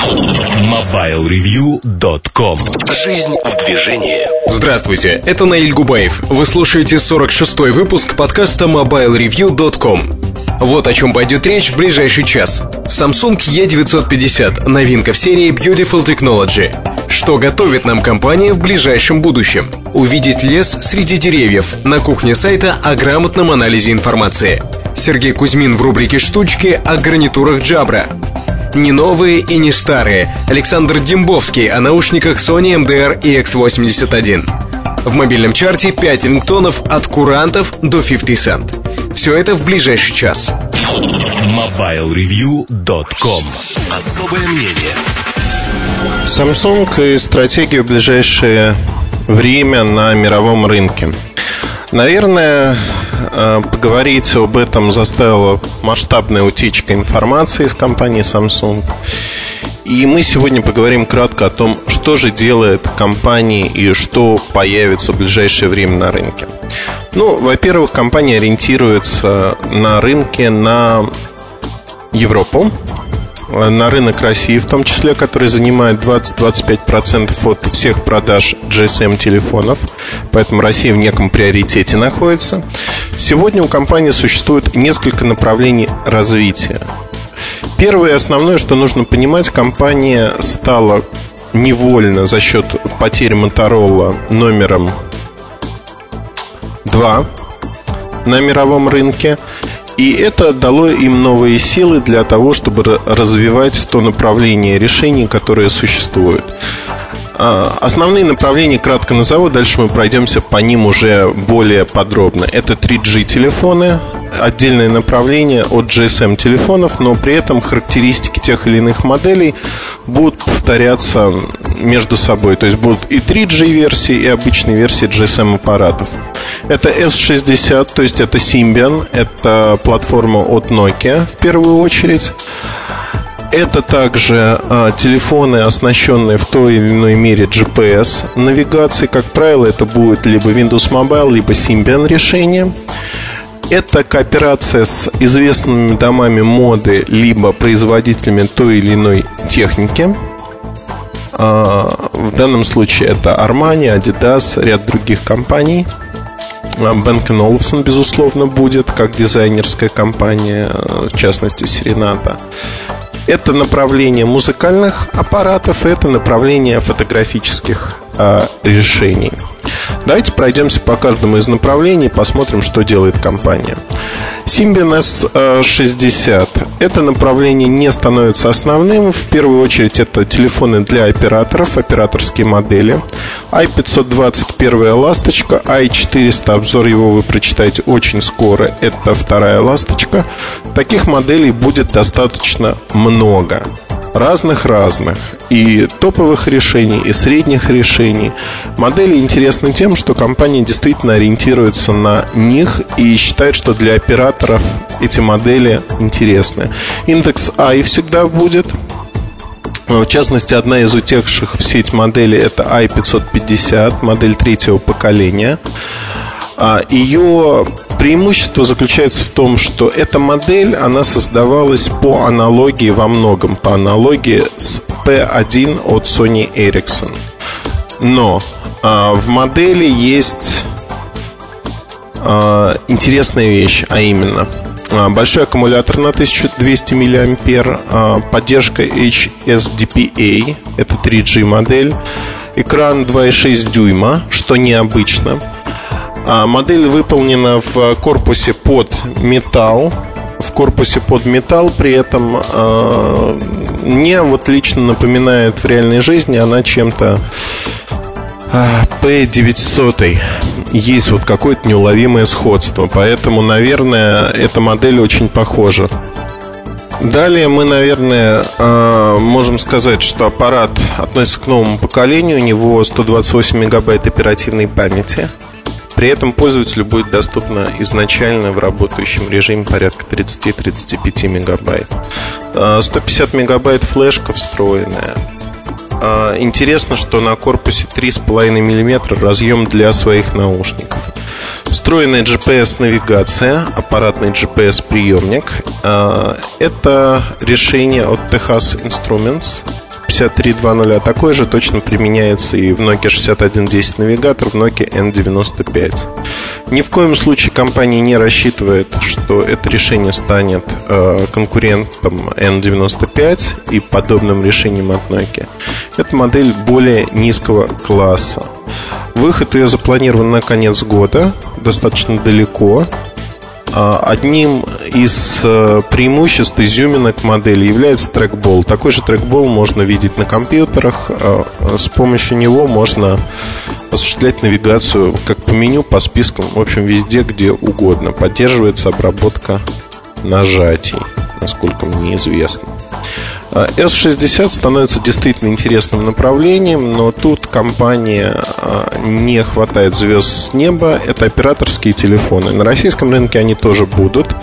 MobileReview.com Жизнь в движении Здравствуйте, это Наиль Губаев. Вы слушаете 46-й выпуск подкаста MobileReview.com. Вот о чем пойдет речь в ближайший час. Samsung E950 – новинка в серии Beautiful Technology. Что готовит нам компания в ближайшем будущем? Увидеть лес среди деревьев на кухне сайта о грамотном анализе информации. Сергей Кузьмин в рубрике «Штучки» о гарнитурах Jabra. Не новые и не старые. Александр Дембовский о наушниках Sony MDR и X81. В мобильном чарте 5 рингтонов от курантов до 50 Cent. Все это в ближайший час. MobileReview.com Особое мнение Samsung и стратегию в ближайшее время на мировом рынке. Наверное, поговорить об этом заставила масштабная утечка информации из компании Samsung. И мы сегодня поговорим кратко о том, что же делает компания и что появится в ближайшее время на рынке. Ну, во-первых, компания ориентируется на рынке на Европу, на рынок России, в том числе, который занимает 20-25% от всех продаж GSM-телефонов. Поэтому Россия в неком приоритете находится. Сегодня у компании существует несколько направлений развития. Первое и основное, что нужно понимать, компания стала невольно за счет потери Моторола номером 2 на мировом рынке – и это дало им новые силы для того, чтобы развивать то направление решений, которые существуют. А, основные направления кратко назову, дальше мы пройдемся по ним уже более подробно. Это 3G телефоны, отдельное направление от GSM телефонов, но при этом характеристики тех или иных моделей будут повторяться между собой. То есть будут и 3G версии, и обычные версии GSM аппаратов. Это S60, то есть это Symbian, это платформа от Nokia в первую очередь. Это также а, телефоны, оснащенные в той или иной мере GPS навигацией. Как правило, это будет либо Windows Mobile, либо Symbian решение. Это кооперация с известными домами моды, либо производителями той или иной техники. А, в данном случае это Armani, Adidas, ряд других компаний. Бенкен Олufsen, безусловно, будет как дизайнерская компания, в частности, Serenata. Это направление музыкальных аппаратов, это направление фотографических э, решений. Давайте пройдемся по каждому из направлений, посмотрим, что делает компания. Symbian S60. Это направление не становится основным. В первую очередь это телефоны для операторов, операторские модели. i520 первая ласточка, i400 обзор его вы прочитаете очень скоро. Это вторая ласточка. Таких моделей будет достаточно много разных-разных и топовых решений, и средних решений. Модели интересны тем, что компания действительно ориентируется на них и считает, что для операторов эти модели интересны. Индекс i всегда будет, в частности, одна из утекших в сеть моделей это i550, модель третьего поколения. А, Ее преимущество заключается в том, что эта модель, она создавалась по аналогии во многом, по аналогии с P1 от Sony Ericsson. Но а, в модели есть а, интересная вещь, а именно большой аккумулятор на 1200 мА, поддержка HSDPA, это 3G модель, экран 2,6 дюйма, что необычно – а, модель выполнена в корпусе под металл. В корпусе под металл, при этом э, мне вот лично напоминает в реальной жизни она чем-то P900 есть вот какое-то неуловимое сходство, поэтому, наверное, эта модель очень похожа. Далее мы, наверное, можем сказать, что аппарат относится к новому поколению, у него 128 мегабайт оперативной памяти – при этом пользователю будет доступно изначально в работающем режиме порядка 30-35 мегабайт. 150 а, мегабайт флешка встроенная. А, интересно, что на корпусе 3,5 мм разъем для своих наушников. Встроенная GPS-навигация, аппаратный GPS-приемник. А, это решение от Texas Instruments. 6320, а такое же точно применяется и в Nokia 6110 навигатор, в Nokia N95. Ни в коем случае компания не рассчитывает, что это решение станет э, конкурентом N95 и подобным решением от Nokia. Это модель более низкого класса. Выход ее запланирован на конец года, достаточно далеко. А, одним из э, преимуществ изюминок модели является трекбол. Такой же трекбол можно видеть на компьютерах. А, с помощью него можно осуществлять навигацию как по меню, по спискам, в общем, везде, где угодно. Поддерживается обработка нажатий, насколько мне известно. S60 а, становится действительно интересным направлением, но тут компания а, не хватает звезд с неба. Это операторские телефоны. На российском рынке они тоже будут.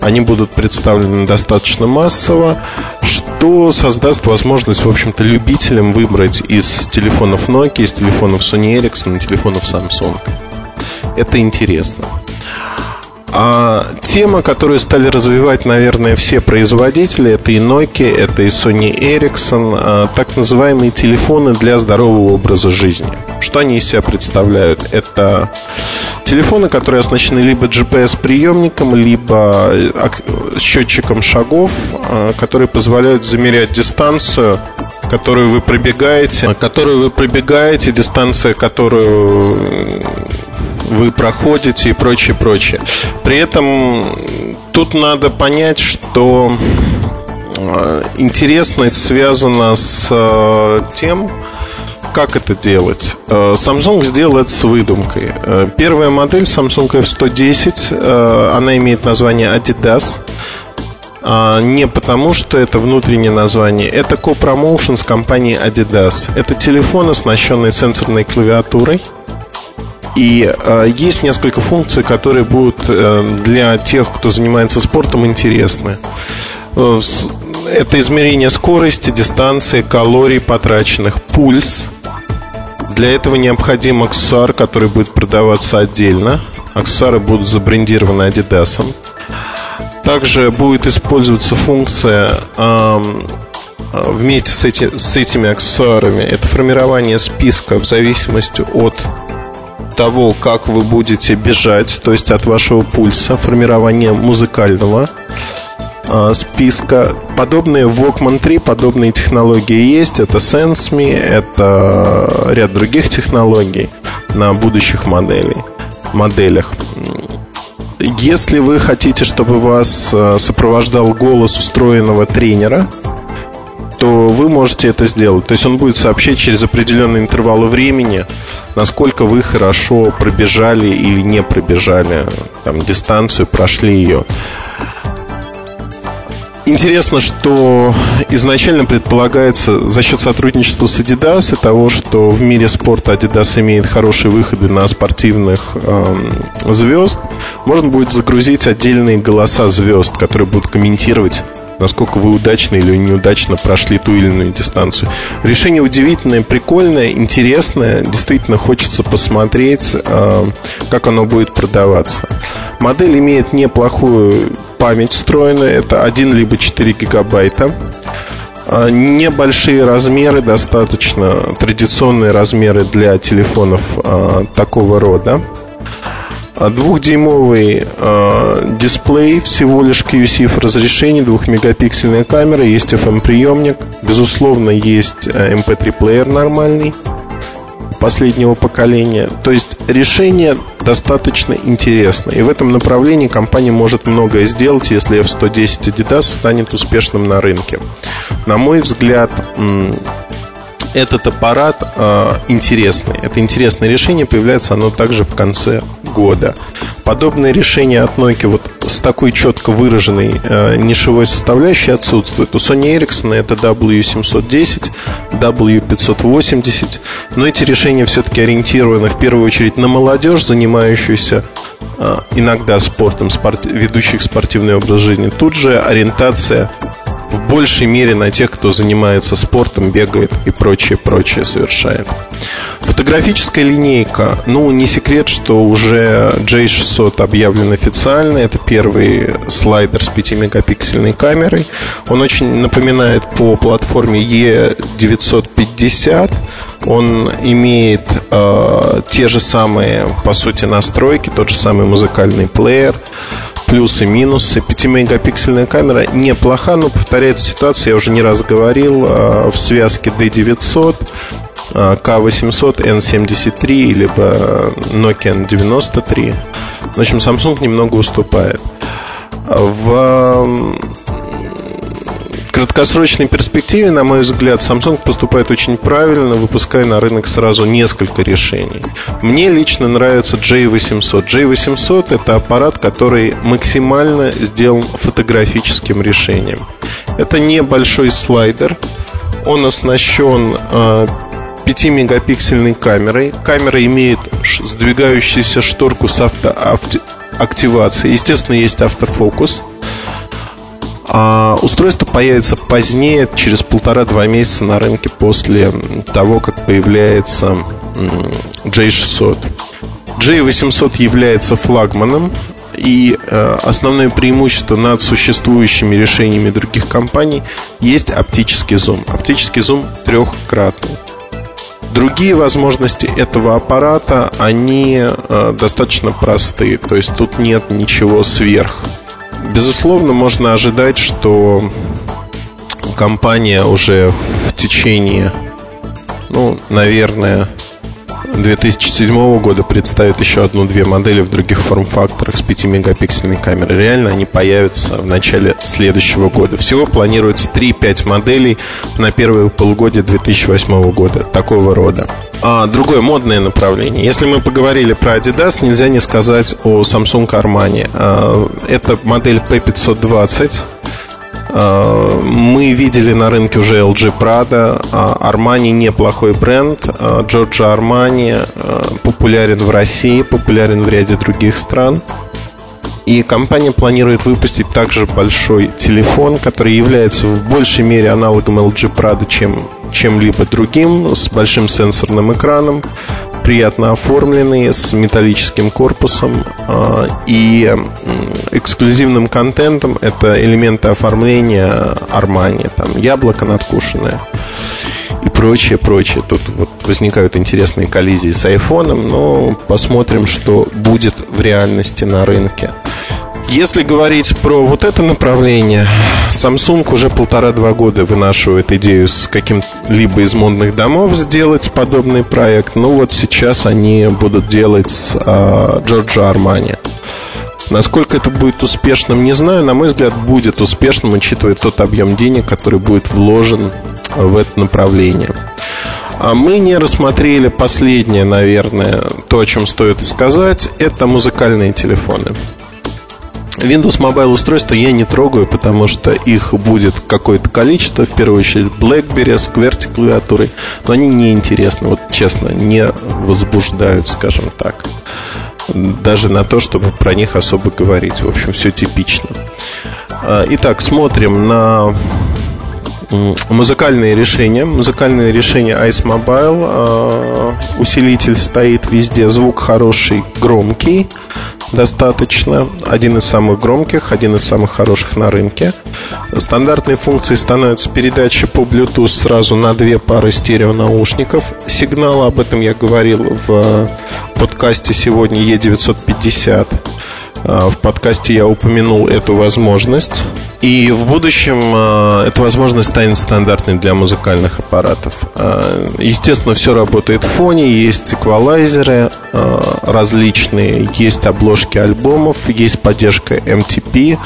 Они будут представлены достаточно массово, что создаст возможность, в общем-то, любителям выбрать из телефонов Nokia, из телефонов Sony Ericsson телефонов Samsung. Это интересно. А тема, которую стали развивать, наверное, все производители, это и Nokia, это и Sony Ericsson, а, так называемые телефоны для здорового образа жизни. Что они из себя представляют? Это телефоны, которые оснащены либо GPS-приемником, либо счетчиком шагов, а, которые позволяют замерять дистанцию которую вы пробегаете, которую вы пробегаете, дистанция, которую вы проходите и прочее, прочее. При этом тут надо понять, что э, интересность связана с э, тем, как это делать? Э, Samsung сделал это с выдумкой. Первая модель Samsung F110, она имеет название Adidas. А, не потому, что это внутреннее название. Это co-promotion с компанией Adidas. Это телефон, оснащенный сенсорной клавиатурой – и э, есть несколько функций, которые будут э, для тех, кто занимается спортом, интересны. Э, это измерение скорости, дистанции, калорий потраченных, пульс. Для этого необходим аксессуар, который будет продаваться отдельно. Аксессуары будут забрендированы Adidas. Также будет использоваться функция э, вместе с, эти, с этими аксессуарами. Это формирование списка в зависимости от того, как вы будете бежать, то есть от вашего пульса, формирование музыкального э, списка. Подобные в Walkman 3, подобные технологии есть. Это SenseMe, это ряд других технологий на будущих моделей, моделях. Если вы хотите, чтобы вас а, сопровождал голос встроенного тренера, то вы можете это сделать. То есть он будет сообщать через определенные интервалы времени, насколько вы хорошо пробежали или не пробежали там, дистанцию, прошли ее. Интересно, что изначально предполагается за счет сотрудничества с Adidas и того, что в мире спорта Adidas имеет хорошие выходы на спортивных эм, звезд, можно будет загрузить отдельные голоса звезд, которые будут комментировать насколько вы удачно или неудачно прошли ту или иную дистанцию. Решение удивительное, прикольное, интересное. Действительно хочется посмотреть, а, как оно будет продаваться. Модель имеет неплохую память встроенную. Это 1 либо 4 гигабайта. А, небольшие размеры, достаточно традиционные размеры для телефонов а, такого рода. А Двухдюймовый э, дисплей, всего лишь QC разрешение, двухмегапиксельная камера, есть FM-приемник, безусловно, есть MP3-плеер э, нормальный последнего поколения. То есть решение достаточно интересно. И в этом направлении компания может многое сделать, если F110 Adidas станет успешным на рынке. На мой взгляд, этот аппарат э, интересный. Это интересное решение, появляется оно также в конце года. Подобные решения от Nokia вот с такой четко выраженной э, нишевой составляющей отсутствуют. У Sony Ericsson это W710, W580, но эти решения все-таки ориентированы в первую очередь на молодежь, занимающуюся э, иногда спортом, спорт, ведущих спортивный образ жизни. Тут же ориентация большей мере на тех, кто занимается спортом, бегает и прочее, прочее совершает. Фотографическая линейка. Ну, не секрет, что уже J600 объявлен официально. Это первый слайдер с 5-мегапиксельной камерой. Он очень напоминает по платформе E950. Он имеет э, те же самые, по сути, настройки, тот же самый музыкальный плеер плюсы, минусы. 5-мегапиксельная камера неплоха, но повторяется ситуация, я уже не раз говорил, э, в связке D900 K800, N73, либо Nokia N93. В общем, Samsung немного уступает. В краткосрочной перспективе, на мой взгляд, Samsung поступает очень правильно, выпуская на рынок сразу несколько решений. Мне лично нравится J800. J800 это аппарат, который максимально сделан фотографическим решением. Это небольшой слайдер, он оснащен 5-мегапиксельной камерой. Камера имеет сдвигающуюся шторку с автоактивацией. Естественно, есть автофокус. А устройство появится позднее, через полтора-два месяца на рынке после того, как появляется J600. J800 является флагманом, и э, основное преимущество над существующими решениями других компаний есть оптический зум. Оптический зум трехкратный. Другие возможности этого аппарата, они э, достаточно простые, то есть тут нет ничего сверх. Безусловно, можно ожидать, что компания уже в течение, ну, наверное, 2007 года представит еще одну-две модели в других форм-факторах с 5-мегапиксельной камерой. Реально они появятся в начале следующего года. Всего планируется 3-5 моделей на первое полугодие 2008 года. Такого рода. А, другое модное направление. Если мы поговорили про Adidas, нельзя не сказать о Samsung Armani. А, это модель P520 Э, мы видели на рынке уже LG Prada, Armani неплохой бренд, Armani э, популярен в России, популярен в ряде других стран. И компания планирует выпустить также большой телефон, который является в большей мере аналогом LG Prada, чем чем-либо другим, с большим сенсорным экраном, приятно оформленные, с металлическим корпусом э, и эксклюзивным контентом. Это элементы оформления Armani, там яблоко надкушенное и прочее, прочее. Тут вот возникают интересные коллизии с айфоном, но посмотрим, что будет в реальности на рынке. Если говорить про вот это направление, Samsung уже полтора-два года вынашивает идею с каким-либо из модных домов сделать подобный проект. Ну вот сейчас они будут делать с а, Giorgio Armani. Насколько это будет успешным, не знаю. На мой взгляд, будет успешным, учитывая тот объем денег, который будет вложен в это направление. А мы не рассмотрели последнее, наверное, то, о чем стоит сказать, это музыкальные телефоны. Windows Mobile устройства я не трогаю, потому что их будет какое-то количество. В первую очередь BlackBerry с QWERTY клавиатурой. Но они не интересны, вот честно, не возбуждают, скажем так. Даже на то, чтобы про них особо говорить. В общем, все типично. А, итак, смотрим на музыкальные решения. Музыкальные решения Ice Mobile. А, усилитель стоит везде, звук хороший, громкий достаточно. Один из самых громких, один из самых хороших на рынке. Стандартной функцией становится передача по Bluetooth сразу на две пары стереонаушников. Сигнал, об этом я говорил в подкасте сегодня E950. А, в подкасте я упомянул эту возможность. И в будущем а, эта возможность станет стандартной для музыкальных аппаратов. А, естественно, все работает в фоне, есть эквалайзеры различные, есть обложки альбомов, есть поддержка MTP,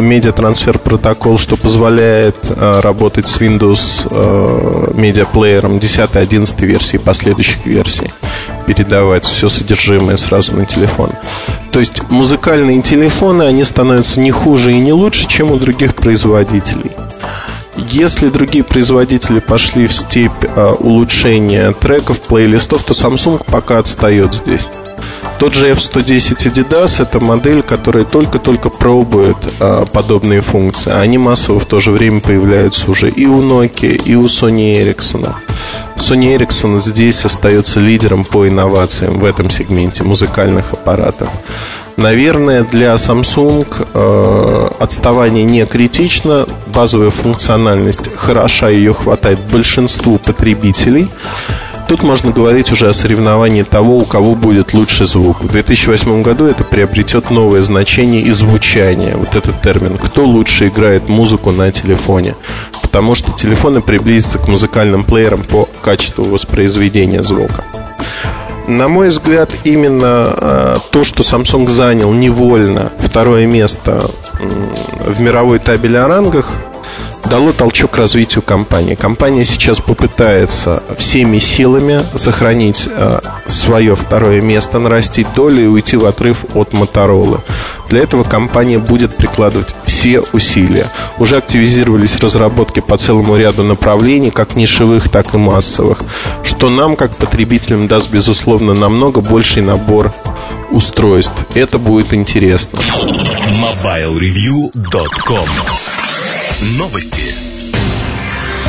медиатрансфер протокол, что позволяет э, работать с Windows медиаплеером 10 11 версии последующих версий, передавать все содержимое сразу на телефон. То есть музыкальные телефоны, они становятся не хуже и не лучше, чем у других производителей. Если другие производители пошли в степь э, улучшения треков, плейлистов, то Samsung пока отстает здесь. Тот же F110 Adidas – это модель, которая только-только пробует а, подобные функции. Они массово в то же время появляются уже и у Nokia, и у Sony Ericsson. Sony Ericsson здесь остается лидером по инновациям в этом сегменте музыкальных аппаратов. Наверное, для Samsung э, отставание не критично, базовая функциональность хороша, ее хватает большинству потребителей. Тут можно говорить уже о соревновании того, у кого будет лучший звук. В 2008 году это приобретет новое значение и звучание. Вот этот термин. Кто лучше играет музыку на телефоне? Потому что телефоны приблизятся к музыкальным плеерам по качеству воспроизведения звука. На мой взгляд, именно э, то, что Samsung занял невольно второе место в мировой табеле о рангах, дало толчок развитию компании. Компания сейчас попытается всеми силами сохранить э, свое второе место, нарастить долю и уйти в отрыв от Моторолы. Для этого компания будет прикладывать все усилия. Уже активизировались разработки по целому ряду направлений, как нишевых, так и массовых, что нам, как потребителям, даст, безусловно, намного больший набор устройств. Это будет интересно. MobileReview.com Новости.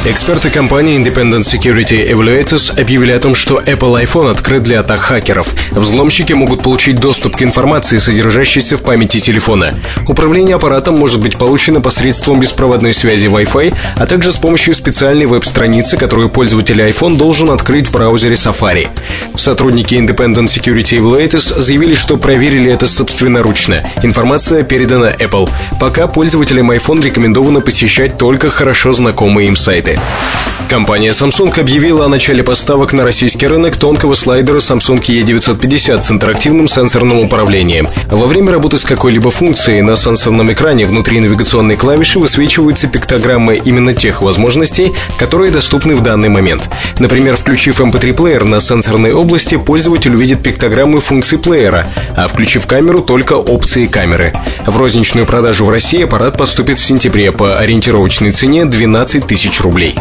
Эксперты компании Independent Security Evaluators объявили о том, что Apple iPhone открыт для атак хакеров. Взломщики могут получить доступ к информации, содержащейся в памяти телефона. Управление аппаратом может быть получено посредством беспроводной связи Wi-Fi, а также с помощью специальной веб-страницы, которую пользователь iPhone должен открыть в браузере Safari. Сотрудники Independent Security Evaluators заявили, что проверили это собственноручно. Информация передана Apple. Пока пользователям iPhone рекомендовано посещать только хорошо знакомые им сайты. Компания Samsung объявила о начале поставок на российский рынок тонкого слайдера Samsung E950 с интерактивным сенсорным управлением. Во время работы с какой-либо функцией на сенсорном экране внутри навигационной клавиши высвечиваются пиктограммы именно тех возможностей, которые доступны в данный момент. Например, включив MP3-плеер на сенсорной области, пользователь увидит пиктограммы функций плеера, а включив камеру только опции камеры. В розничную продажу в России аппарат поступит в сентябре по ориентировочной цене 12 тысяч рублей.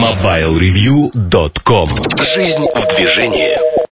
MobileReview.com Жизнь в движении.